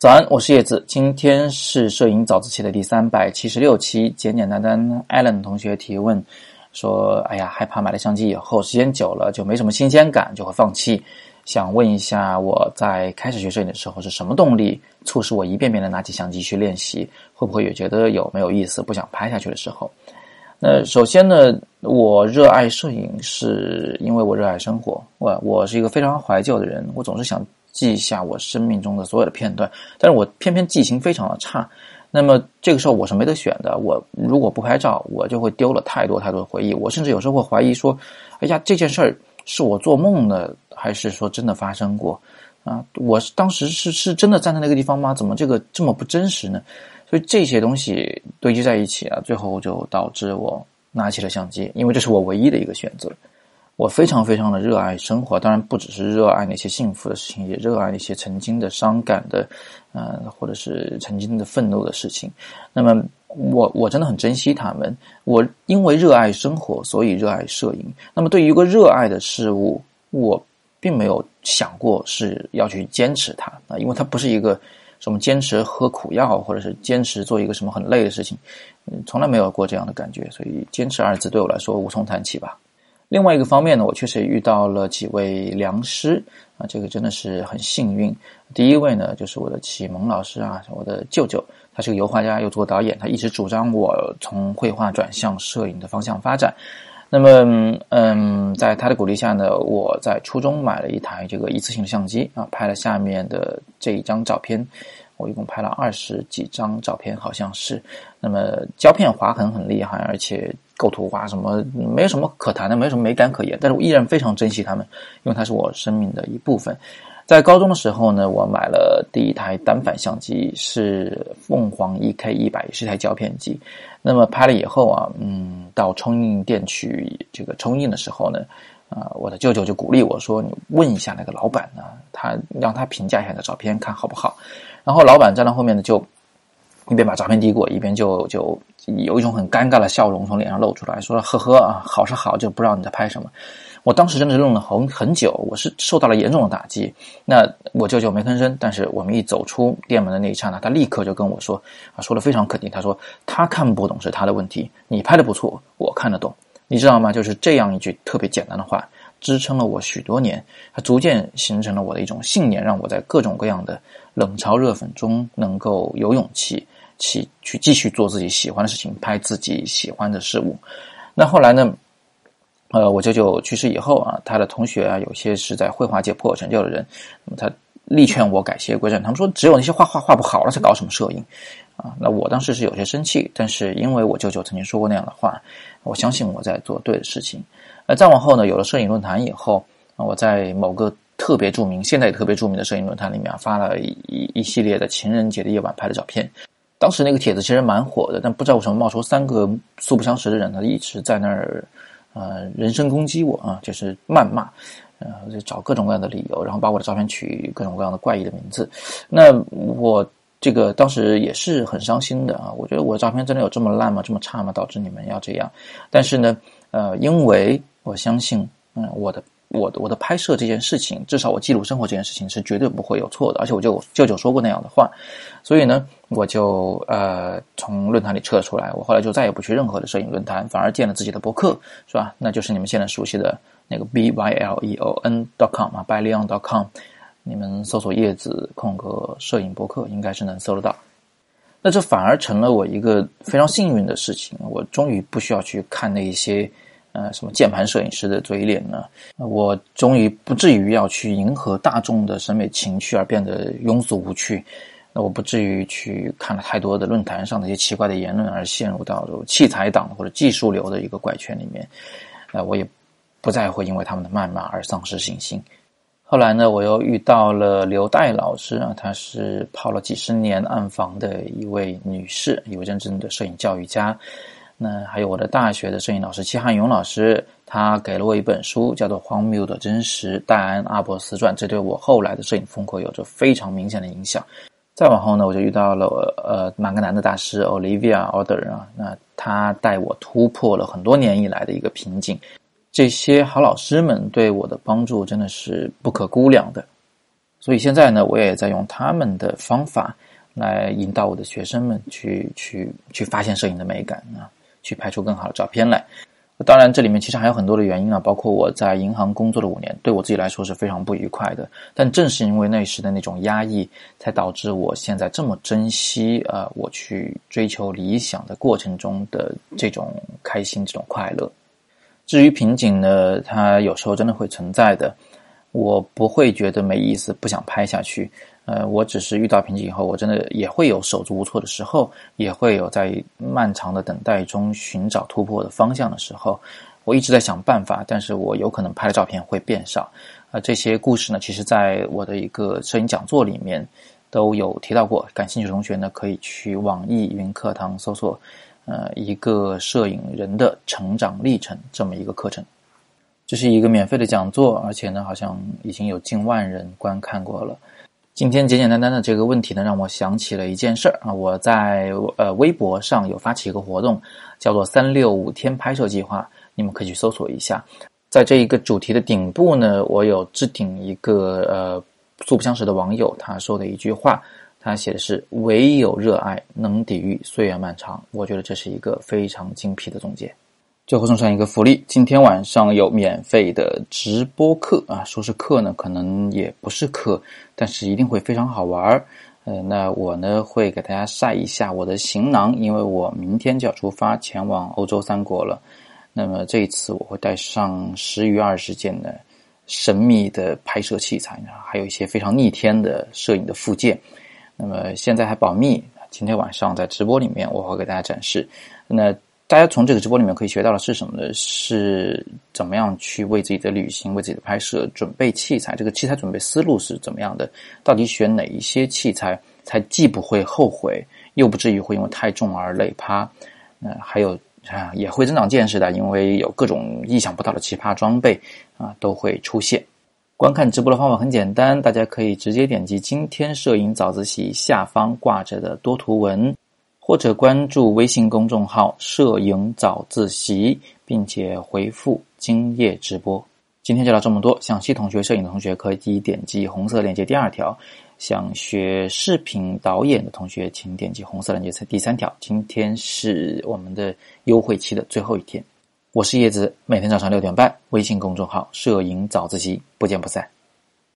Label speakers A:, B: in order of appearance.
A: 早安，我是叶子。今天是摄影早自习的第三百七十六期。简简单单，Allen 同学提问说：“哎呀，害怕买了相机以后，时间久了就没什么新鲜感，就会放弃。想问一下，我在开始学摄影的时候是什么动力促使我一遍遍的拿起相机去练习？会不会也觉得有没有意思，不想拍下去的时候？那首先呢，我热爱摄影是因为我热爱生活。我我是一个非常怀旧的人，我总是想。”记下我生命中的所有的片段，但是我偏偏记性非常的差。那么这个时候我是没得选的。我如果不拍照，我就会丢了太多太多的回忆。我甚至有时候会怀疑说：“哎呀，这件事儿是我做梦的，还是说真的发生过？”啊，我当时是是真的站在那个地方吗？怎么这个这么不真实呢？所以这些东西堆积在一起啊，最后就导致我拿起了相机，因为这是我唯一的一个选择。我非常非常的热爱生活，当然不只是热爱那些幸福的事情，也热爱那些曾经的伤感的，呃，或者是曾经的愤怒的事情。那么，我我真的很珍惜他们。我因为热爱生活，所以热爱摄影。那么，对于一个热爱的事物，我并没有想过是要去坚持它啊，因为它不是一个什么坚持喝苦药，或者是坚持做一个什么很累的事情，嗯，从来没有过这样的感觉。所以，坚持二字对我来说无从谈起吧。另外一个方面呢，我确实也遇到了几位良师啊，这个真的是很幸运。第一位呢，就是我的启蒙老师啊，我的舅舅，他是个油画家，又做导演，他一直主张我从绘画转向摄影的方向发展。那么，嗯，在他的鼓励下呢，我在初中买了一台这个一次性的相机啊，拍了下面的这一张照片。我一共拍了二十几张照片，好像是。那么胶片划痕很厉害，而且构图啊什么没有什么可谈的，没有什么美感可言。但是我依然非常珍惜它们，因为它是我生命的一部分。在高中的时候呢，我买了第一台单反相机，是凤凰一 K 一百，是台胶片机。那么拍了以后啊，嗯，到冲印店去这个冲印的时候呢。啊，我的舅舅就鼓励我说：“你问一下那个老板呢，他让他评价一下你的照片，看好不好。”然后老板站到后面呢，就一边把照片递给我，一边就就有一种很尴尬的笑容从脸上露出来，说：“呵呵啊，好是好，就不知道你在拍什么。”我当时真的是愣了很很久，我是受到了严重的打击。那我舅舅没吭声，但是我们一走出店门的那一刹那，他立刻就跟我说：“啊，说的非常肯定，他说他看不懂是他的问题，你拍的不错，我看得懂。”你知道吗？就是这样一句特别简单的话，支撑了我许多年，它逐渐形成了我的一种信念，让我在各种各样的冷嘲热讽中能够有勇气去去继续做自己喜欢的事情，拍自己喜欢的事物。那后来呢？呃，我舅舅去世以后啊，他的同学啊，有些是在绘画界颇有成就的人，那么他力劝我改邪归正，他们说只有那些画画画不好了才搞什么摄影。啊，那我当时是有些生气，但是因为我舅舅曾经说过那样的话，我相信我在做对的事情。那再往后呢，有了摄影论坛以后，我在某个特别著名、现在也特别著名的摄影论坛里面发了一一系列的情人节的夜晚拍的照片。当时那个帖子其实蛮火的，但不知道为什么冒出三个素不相识的人，他一直在那儿呃人身攻击我啊，就是谩骂，呃就找各种各样的理由，然后把我的照片取各种各样的怪异的名字。那我。这个当时也是很伤心的啊！我觉得我的照片真的有这么烂吗？这么差吗？导致你们要这样？但是呢，呃，因为我相信，嗯，我的我的我的拍摄这件事情，至少我记录生活这件事情是绝对不会有错的。而且我就舅舅说过那样的话，所以呢，我就呃从论坛里撤出来。我后来就再也不去任何的摄影论坛，反而建了自己的博客，是吧？那就是你们现在熟悉的那个 b y l e o n dot com 啊，byleon dot com。你们搜索“叶子空格摄影博客”应该是能搜得到。那这反而成了我一个非常幸运的事情，我终于不需要去看那一些呃什么键盘摄影师的嘴脸呢。我终于不至于要去迎合大众的审美情趣而变得庸俗无趣。那我不至于去看了太多的论坛上的一些奇怪的言论而陷入到器材党或者技术流的一个怪圈里面。呃，我也不再会因为他们的谩骂而丧失信心。后来呢，我又遇到了刘代老师啊，她是泡了几十年暗房的一位女士，一位真正的摄影教育家。那还有我的大学的摄影老师戚汉勇老师，他给了我一本书，叫做《荒谬的真实：戴安·阿伯斯传》，这对我后来的摄影风格有着非常明显的影响。再往后呢，我就遇到了呃马格南的大师 Olivia Order 啊，那他带我突破了很多年以来的一个瓶颈。这些好老师们对我的帮助真的是不可估量的，所以现在呢，我也在用他们的方法来引导我的学生们去去去发现摄影的美感啊，去拍出更好的照片来。当然，这里面其实还有很多的原因啊，包括我在银行工作了五年，对我自己来说是非常不愉快的。但正是因为那时的那种压抑，才导致我现在这么珍惜呃，我去追求理想的过程中的这种开心、这种快乐。至于瓶颈呢，它有时候真的会存在的，我不会觉得没意思，不想拍下去。呃，我只是遇到瓶颈以后，我真的也会有手足无措的时候，也会有在漫长的等待中寻找突破的方向的时候。我一直在想办法，但是我有可能拍的照片会变少。啊，这些故事呢，其实在我的一个摄影讲座里面都有提到过。感兴趣的同学呢，可以去网易云课堂搜索“呃，一个摄影人的成长历程”这么一个课程。这是一个免费的讲座，而且呢，好像已经有近万人观看过了。今天简简单单的这个问题呢，让我想起了一件事儿啊！我在呃微博上有发起一个活动，叫做“三六五天拍摄计划”，你们可以去搜索一下。在这一个主题的顶部呢，我有置顶一个呃素不相识的网友他说的一句话，他写的是“唯有热爱能抵御岁月漫长”，我觉得这是一个非常精辟的总结。最后送上一个福利，今天晚上有免费的直播课啊！说是课呢，可能也不是课，但是一定会非常好玩儿。呃，那我呢会给大家晒一下我的行囊，因为我明天就要出发前往欧洲三国了。那么这一次我会带上十余二十件的神秘的拍摄器材，还有一些非常逆天的摄影的附件。那么现在还保密，今天晚上在直播里面我会给大家展示。那。大家从这个直播里面可以学到的是什么呢？是怎么样去为自己的旅行、为自己的拍摄准备器材？这个器材准备思路是怎么样的？到底选哪一些器材才既不会后悔，又不至于会因为太重而累趴？呃，还有啊，也会增长见识的，因为有各种意想不到的奇葩装备啊都会出现。观看直播的方法很简单，大家可以直接点击今天摄影早自习下方挂着的多图文。或者关注微信公众号“摄影早自习”，并且回复“今夜直播”。今天就到这么多。想系统学摄影的同学可以点击红色链接第二条；想学视频导演的同学，请点击红色链接第三条。今天是我们的优惠期的最后一天。我是叶子，每天早上六点半，微信公众号“摄影早自习”，不见不散。